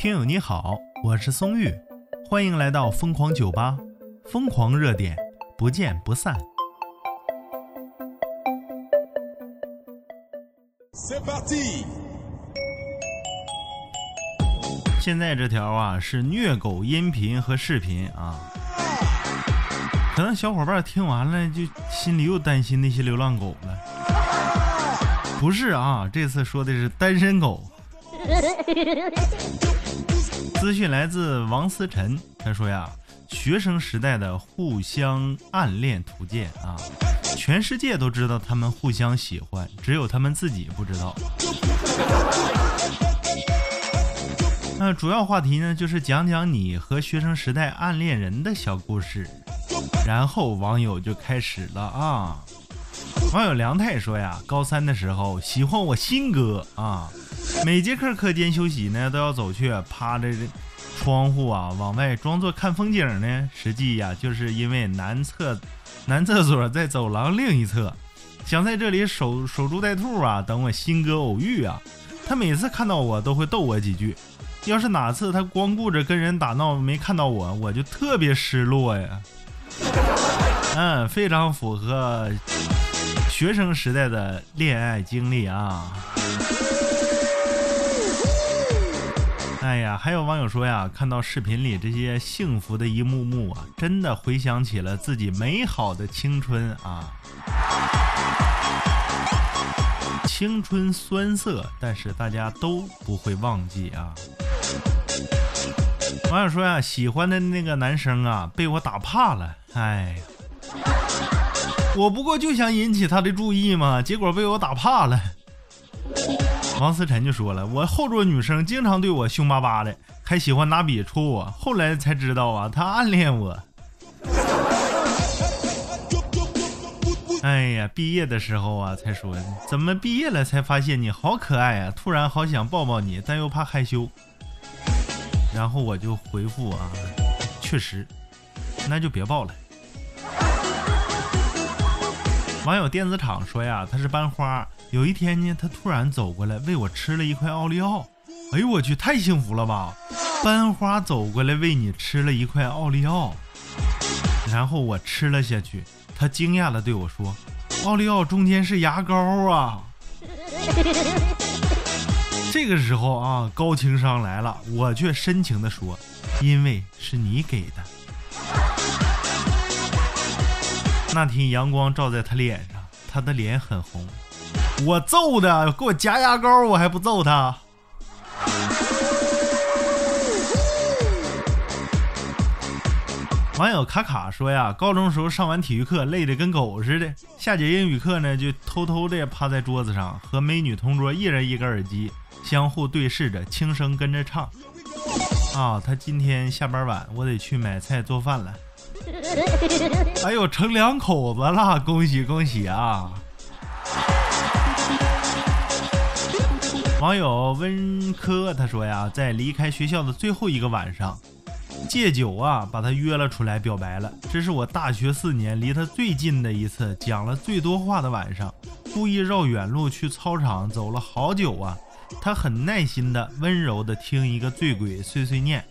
听友你好，我是松玉，欢迎来到疯狂酒吧，疯狂热点，不见不散。现在这条啊是虐狗音频和视频啊，可能小伙伴听完了就心里又担心那些流浪狗了。不是啊，这次说的是单身狗。资讯来自王思晨，他说呀，学生时代的互相暗恋图鉴啊，全世界都知道他们互相喜欢，只有他们自己不知道。那主要话题呢，就是讲讲你和学生时代暗恋人的小故事。然后网友就开始了啊，网友梁太说呀，高三的时候喜欢我新哥啊。每节课课间休息呢，都要走去趴着窗户啊，往外装作看风景呢。实际呀，就是因为男厕 男厕所在走廊另一侧，想在这里守守株待兔啊，等我新哥偶遇啊。他每次看到我都会逗我几句，要是哪次他光顾着跟人打闹没看到我，我就特别失落呀。嗯，非常符合学生时代的恋爱经历啊。还有网友说呀，看到视频里这些幸福的一幕幕啊，真的回想起了自己美好的青春啊。青春酸涩，但是大家都不会忘记啊。网友说呀，喜欢的那个男生啊，被我打怕了。哎，我不过就想引起他的注意嘛，结果被我打怕了。王思晨就说了：“我后桌女生经常对我凶巴巴的，还喜欢拿笔戳我。后来才知道啊，她暗恋我。哎呀，毕业的时候啊，才说怎么毕业了才发现你好可爱啊！突然好想抱抱你，但又怕害羞。然后我就回复啊，确实，那就别抱了。”网友电子厂说呀，他是班花。有一天呢，他突然走过来喂我吃了一块奥利奥。哎呦我去，太幸福了吧！班花走过来喂你吃了一块奥利奥，然后我吃了下去。他惊讶的对我说：“奥利奥中间是牙膏啊！” 这个时候啊，高情商来了，我却深情的说：“因为是你给的。”那天阳光照在他脸上，他的脸很红。我揍的，给我夹牙膏，我还不揍他。网友卡卡说呀，高中时候上完体育课累得跟狗似的，下节英语课呢就偷偷的趴在桌子上，和美女同桌一人一个耳机，相互对视着，轻声跟着唱。啊，他今天下班晚，我得去买菜做饭了。哎呦，成两口子了，恭喜恭喜啊！网友温科他说呀，在离开学校的最后一个晚上，戒酒啊把他约了出来表白了。这是我大学四年离他最近的一次，讲了最多话的晚上。故意绕远路去操场走了好久啊，他很耐心的、温柔的听一个醉鬼碎碎念。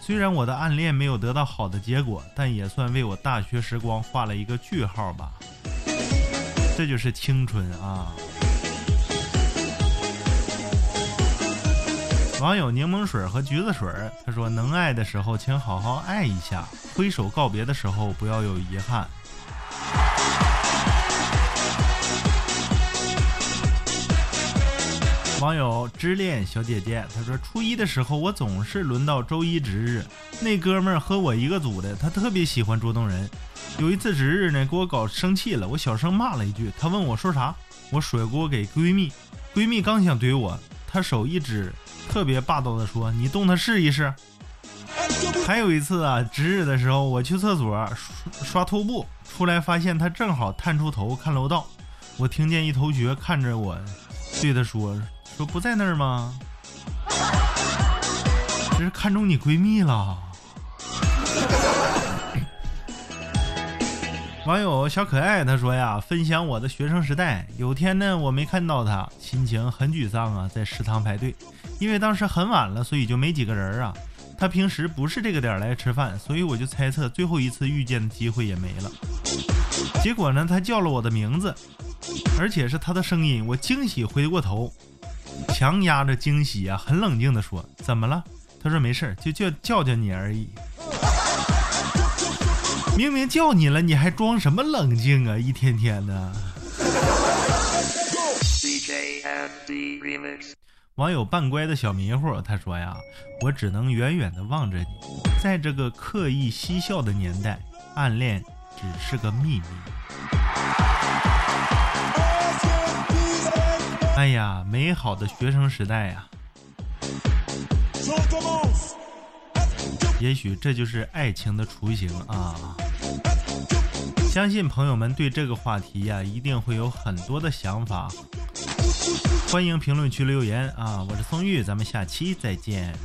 虽然我的暗恋没有得到好的结果，但也算为我大学时光画了一个句号吧。这就是青春啊！网友柠檬水和橘子水，他说：“能爱的时候，请好好爱一下；挥手告别的时候，不要有遗憾。”网友知恋小姐姐，她说：“初一的时候，我总是轮到周一值日，那哥们儿和我一个组的，他特别喜欢捉弄人。有一次值日呢，给我搞生气了，我小声骂了一句，他问我说啥，我甩锅给闺蜜，闺蜜刚想怼我，她手一指。”特别霸道的说：“你动它试一试。”还有一次啊，值日的时候，我去厕所刷刷拖布，出来发现他正好探出头看楼道。我听见一同学看着我，对他说：“说不在那儿吗？这是看中你闺蜜了。”网友小可爱他说呀，分享我的学生时代。有天呢，我没看到他，心情很沮丧啊，在食堂排队，因为当时很晚了，所以就没几个人啊。他平时不是这个点来吃饭，所以我就猜测最后一次遇见的机会也没了。结果呢，他叫了我的名字，而且是他的声音，我惊喜回过头，强压着惊喜啊，很冷静的说：“怎么了？”他说：“没事，就叫叫叫你而已。”明明叫你了，你还装什么冷静啊？一天天的。网友半乖的小迷糊，他说呀：“我只能远远的望着你，在这个刻意嬉笑的年代，暗恋只是个秘密。”哎呀，美好的学生时代呀！也许这就是爱情的雏形啊！相信朋友们对这个话题呀，一定会有很多的想法。欢迎评论区留言啊！我是宋玉，咱们下期再见。